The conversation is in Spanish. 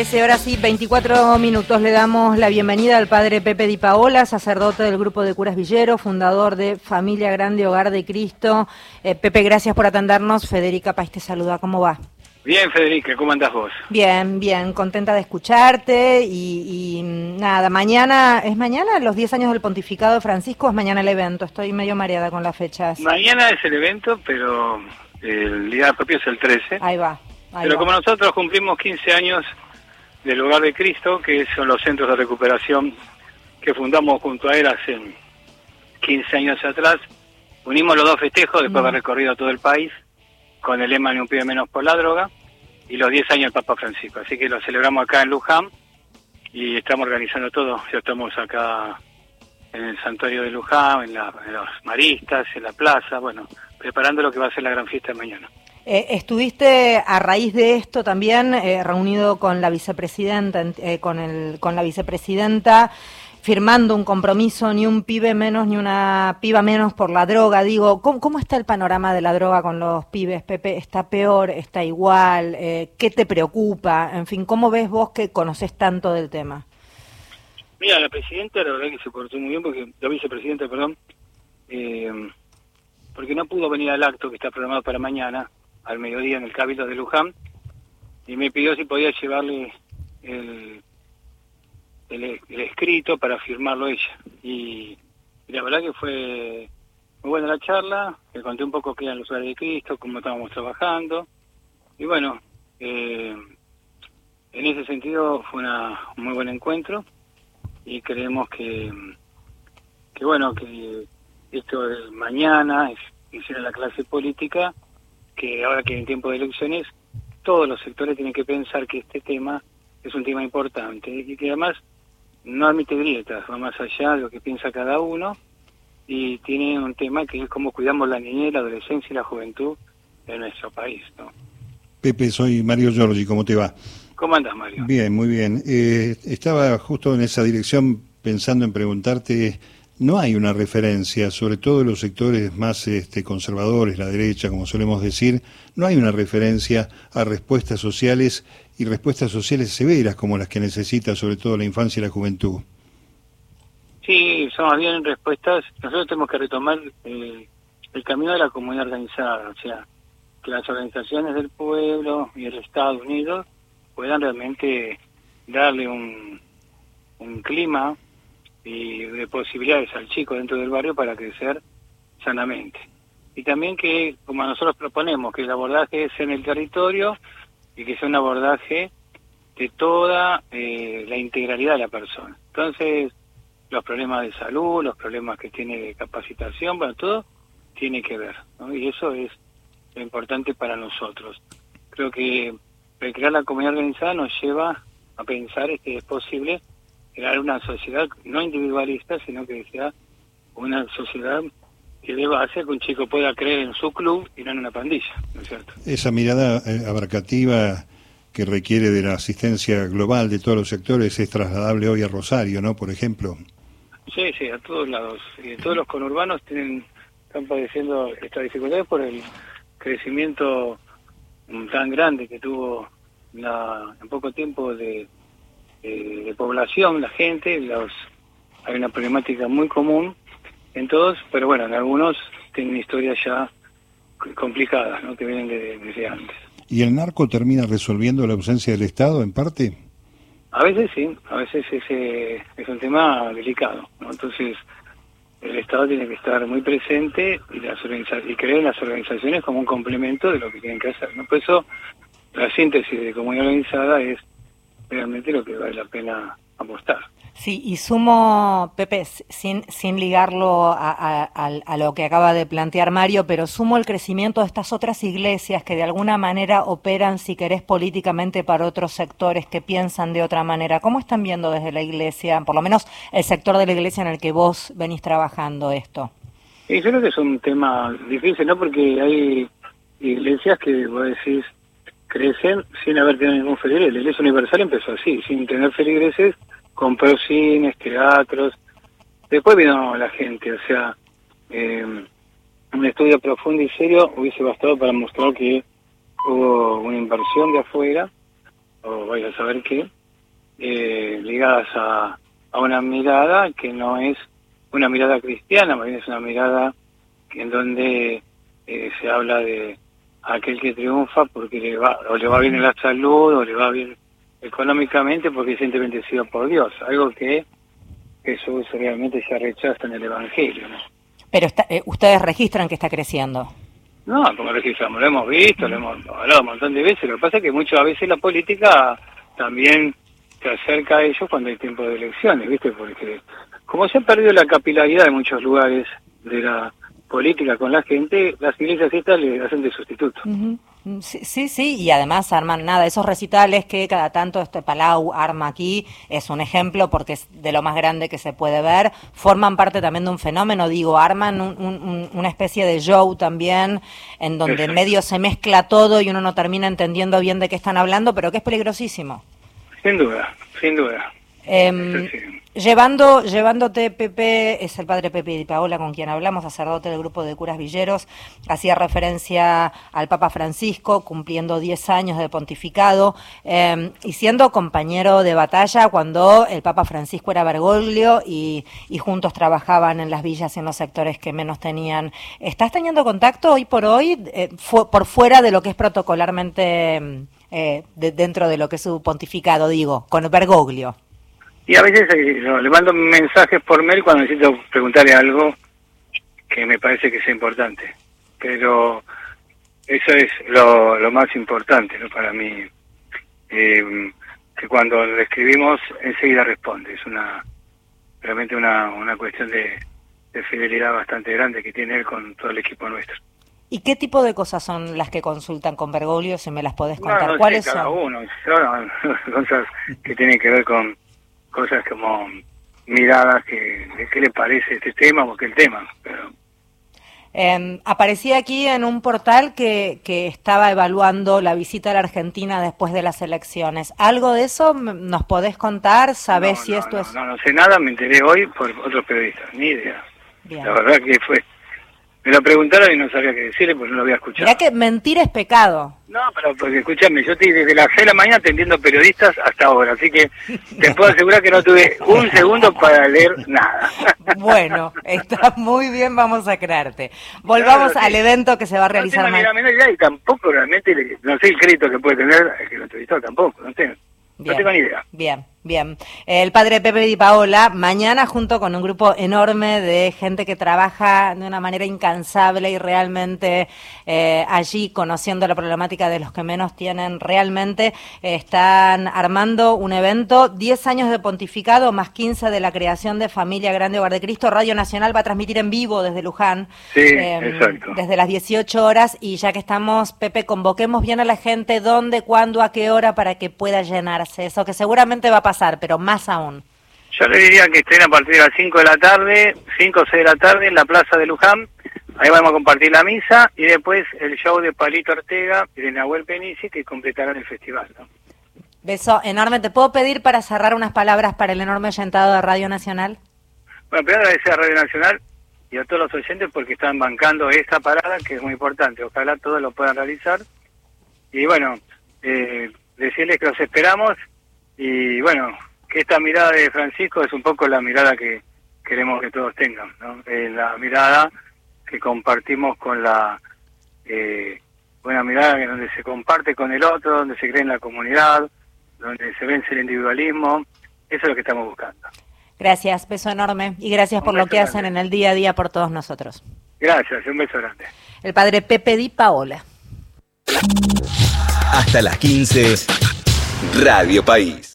13 horas y 24 minutos le damos la bienvenida al padre Pepe Di Paola, sacerdote del grupo de curas Villero, fundador de Familia Grande Hogar de Cristo. Eh, Pepe, gracias por atendernos. Federica País te saluda. ¿Cómo va? Bien, Federica, ¿cómo andás vos? Bien, bien, contenta de escucharte y, y, nada, mañana, ¿es mañana los 10 años del pontificado de Francisco o es mañana el evento? Estoy medio mareada con las fechas. Mañana es el evento, pero el día propio es el 13. Ahí va. Ahí pero va. como nosotros cumplimos 15 años del Hogar de Cristo, que son los centros de recuperación que fundamos junto a él hace 15 años atrás, unimos los dos festejos después de haber recorrido todo el país con el lema Ni un pibe menos por la droga y los 10 años del Papa Francisco. Así que lo celebramos acá en Luján y estamos organizando todo. Ya estamos acá en el santuario de Luján, en, la- en los maristas, en la plaza, bueno, preparando lo que va a ser la gran fiesta de mañana. Eh, estuviste a raíz de esto también eh, reunido con la vicepresidenta, en- eh, con, el, con la vicepresidenta, firmando un compromiso, ni un pibe menos, ni una piba menos por la droga. Digo, ¿cómo, cómo está el panorama de la droga con los pibes, Pepe? ¿Está peor? ¿Está igual? Eh, ¿Qué te preocupa? En fin, ¿cómo ves vos que conoces tanto del tema? Mira, la presidenta la verdad que se portó muy bien, porque la vicepresidenta, perdón, porque no pudo venir al acto que está programado para mañana, al mediodía en el Cabildo de Luján, y me pidió si podía llevarle el, escrito para firmarlo ella. Y, la verdad que fue muy buena la charla, le conté un poco qué eran los hogares de Cristo, cómo estábamos trabajando, y bueno, eh, en ese sentido fue una, un muy buen encuentro y creemos que, que bueno, que esto de mañana hiciera la clase política, que ahora que en tiempo de elecciones, todos los sectores tienen que pensar que este tema es un tema importante y que además no admite grietas, va más allá de lo que piensa cada uno y tiene un tema que es cómo cuidamos la niñez, la adolescencia y la juventud de nuestro país. ¿no? Pepe, soy Mario Giorgi, ¿cómo te va? ¿Cómo andas, Mario? Bien, muy bien. Eh, estaba justo en esa dirección pensando en preguntarte, ¿no hay una referencia, sobre todo en los sectores más este, conservadores, la derecha, como solemos decir, no hay una referencia a respuestas sociales y respuestas sociales severas como las que necesita sobre todo la infancia y la juventud? Sí, son más bien respuestas. Nosotros tenemos que retomar eh, el camino de la comunidad organizada, o sea, que las organizaciones del pueblo y el Estado unidos puedan realmente darle un, un clima y de posibilidades al chico dentro del barrio para crecer sanamente. Y también que, como nosotros proponemos, que el abordaje sea en el territorio y que sea un abordaje de toda eh, la integralidad de la persona. Entonces, los problemas de salud, los problemas que tiene de capacitación, bueno, todo tiene que ver, ¿no? Y eso es lo importante para nosotros. Creo que recrear la comunidad organizada nos lleva a pensar que es posible crear una sociedad no individualista, sino que sea una sociedad que dé base a que un chico pueda creer en su club y no en una pandilla, ¿no es cierto? Esa mirada eh, abarcativa que requiere de la asistencia global de todos los sectores es trasladable hoy a Rosario, ¿no? Por ejemplo. Sí, sí, a todos lados. Y todos los conurbanos tienen, están padeciendo estas dificultades por el crecimiento tan grande que tuvo la, en poco tiempo de, de- de población, la gente. Los, hay una problemática muy común en todos, pero bueno, en algunos tienen historias ya complicadas, ¿no? que vienen de- desde antes. ¿Y el narco termina resolviendo la ausencia del Estado en parte? A veces sí, a veces ese es un tema delicado, ¿no? Entonces, el Estado tiene que estar muy presente y, las y creer en las organizaciones como un complemento de lo que tienen que hacer, ¿no? Por eso, la síntesis de comunidad organizada es realmente lo que vale la pena apostar. Sí, y sumo, Pepe, sin, sin ligarlo a, a- al- a lo que acaba de plantear Mario, pero sumo el crecimiento de estas otras iglesias que de alguna manera operan, si querés, políticamente para otros sectores que piensan de otra manera. ¿Cómo están viendo desde la iglesia, por lo menos el sector de la iglesia en el que vos venís trabajando esto? Y yo creo que es un tema difícil, ¿no? Porque hay iglesias que, vos decís, crecen sin haber tenido ningún feligres. La Iglesia Universal empezó así, sin tener feligreses, compró cines, teatros. Después vino la gente, o sea, eh, un estudio profundo y serio hubiese bastado para mostrar que hubo una inversión de afuera, o vaya a saber qué, eh, ligadas a, a una mirada que no es una mirada cristiana, más bien es una mirada en donde eh, se habla de aquel que triunfa porque le va, o le va bien en la salud o le va bien económicamente porque es siente bendecido por Dios, algo que Jesús realmente se rechaza en el Evangelio. ¿no? Pero eh, ustedes registran que está creciendo. No, como registramos, lo hemos visto, lo hemos hablado un montón de veces, lo que pasa es que muchas veces la política también se acerca a ellos cuando hay tiempo de elecciones, ¿viste? Porque como se ha perdido la capilaridad en muchos lugares de la política con la gente, las iglesias estas le hacen de sustituto. Sí, sí, y además arman nada, esos recitales que cada tanto este Palau arma aquí es un ejemplo porque es de lo más grande que se puede ver, forman parte también de un fenómeno, digo, arman una especie de show también en donde en medio se mezcla todo y uno no termina entendiendo bien de qué están hablando, pero que es peligrosísimo. Sin duda, sin duda. Em, llevando, llevándote, Pepe, es el padre Pepe Di Paola con quien hablamos, sacerdote del grupo de curas villeros, hacía referencia al Papa Francisco, cumpliendo 10 años de pontificado, em, y siendo compañero de batalla cuando el Papa Francisco era Bergoglio y, y, juntos trabajaban en las villas y en los sectores que menos tenían. ¿Estás teniendo contacto hoy por hoy, eh, por fuera de lo que es protocolarmente em, eh, dentro de lo que es su pontificado, digo, con Bergoglio? Y a veces eh, le mando mensajes por mail cuando necesito preguntarle algo que me parece que es importante. Pero eso es lo, lo más importante ¿no? para mí. Eh, que cuando le escribimos enseguida responde. Es una realmente una, una cuestión de, de fidelidad bastante grande que tiene él con todo el equipo nuestro. ¿Y qué tipo de cosas son las que consultan con Bergoglio, si me las podés contar? No, no ¿Cuáles sé, cada son? uno, cosas que tienen que ver con cosas como miradas que, de qué le parece este tema o el tema. Pero... Eh, aparecía aquí en un portal que, que estaba evaluando la visita a la Argentina después de las elecciones. ¿Algo de eso nos podés contar? ¿Sabés no, si no, esto no, es...? No, no sé nada, me enteré hoy por otros periodistas, ni idea. Bien. La verdad que fue... Me lo preguntaron y no sabía qué decirle porque no lo había escuchado. Mirá que mentir es pecado. No, pero porque escúchame, yo estoy desde las 6 de la mañana atendiendo periodistas hasta ahora, así que te puedo asegurar que no tuve un segundo para leer nada. Bueno, está muy bien, vamos a creerte. Volvamos Claro, al sí. evento que se va a realizar no mañana. y tampoco realmente, no sé el crédito que puede tener el que lo entrevistó tampoco, no sé, no tengo ni idea. Bien, bien. El padre Pepe Di Paola, mañana junto con un grupo enorme de gente que trabaja de una manera incansable y realmente eh, allí conociendo la problemática de los que menos tienen, realmente eh, están armando un evento, 10 años de pontificado más 15 de la creación de Familia Grande Hogar de Cristo. Radio Nacional va a transmitir en vivo desde Luján. Sí, eh, exacto. Desde las 18 horas y ya que estamos, Pepe, convoquemos bien a la gente dónde, cuándo, a qué hora para que pueda llenarse eso, que seguramente va a pasar, pero más aún. Yo le diría que estén a partir de las 5 de la tarde, 5 o 6 de la tarde en la plaza de Luján, ahí vamos a compartir la misa y después el show de Palito Ortega y de Nahuel Penici que completarán el festival. ¿no? Beso enorme. ¿Te puedo pedir para cerrar unas palabras para el enorme oyentado de Radio Nacional? Bueno, primero agradecer a Radio Nacional y a todos los oyentes porque están bancando esta parada que es muy importante. Ojalá todos lo puedan realizar. Y bueno, eh, decirles que los esperamos y bueno, que esta mirada de Francisco es un poco la mirada que queremos que todos tengan, ¿no? Eh, la mirada que compartimos con la eh, buena mirada en donde se comparte con el otro, donde se cree en la comunidad, donde se vence el individualismo. Eso es lo que estamos buscando. Gracias, beso enorme y gracias por lo que hacen en el día a día por todos nosotros. Gracias, un beso grande. El padre Pepe Di Paola. Hasta las 15. Radio País.